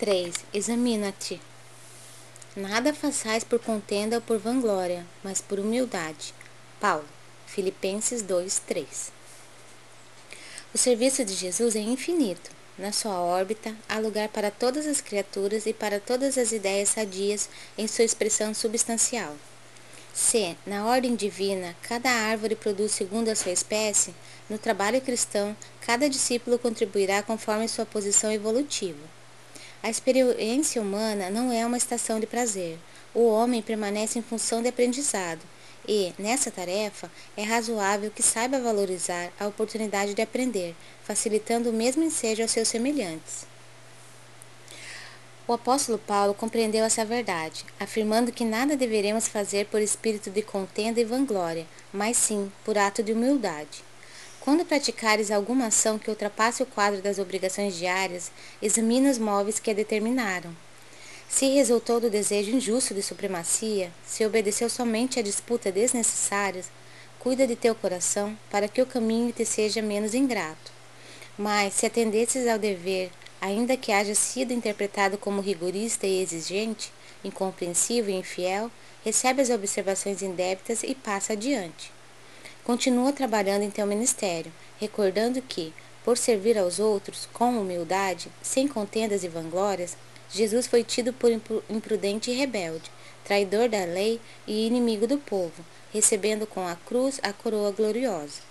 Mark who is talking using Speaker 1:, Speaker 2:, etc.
Speaker 1: 3. Examina-te. Nada façais por contenda ou por vanglória, mas por humildade. Paulo, Filipenses 2, 3. O serviço de Jesus é infinito. Na sua órbita, há lugar para todas as criaturas e para todas as ideias sadias em sua expressão substancial. Se, na ordem divina, cada árvore produz segundo a sua espécie, no trabalho cristão, cada discípulo contribuirá conforme sua posição evolutiva. A experiência humana não é uma estação de prazer. O homem permanece em função de aprendizado e, nessa tarefa, é razoável que saiba valorizar a oportunidade de aprender, facilitando o mesmo ensejo aos seus semelhantes. O apóstolo Paulo compreendeu essa verdade, afirmando que nada deveremos fazer por espírito de contenda e vanglória, mas sim por ato de humildade. Quando praticares alguma ação que ultrapasse o quadro das obrigações diárias, examina os móveis que a determinaram. Se resultou do desejo injusto de supremacia, se obedeceu somente a disputas desnecessárias, cuida de teu coração para que o caminho te seja menos ingrato. Mas, se atendesses ao dever ainda que haja sido interpretado como rigorista e exigente, incompreensivo e infiel, recebe as observações indébitas e passa adiante. Continua trabalhando em teu ministério, recordando que, por servir aos outros com humildade, sem contendas e vanglórias, Jesus foi tido por imprudente e rebelde, traidor da lei e inimigo do povo, recebendo com a cruz a coroa gloriosa.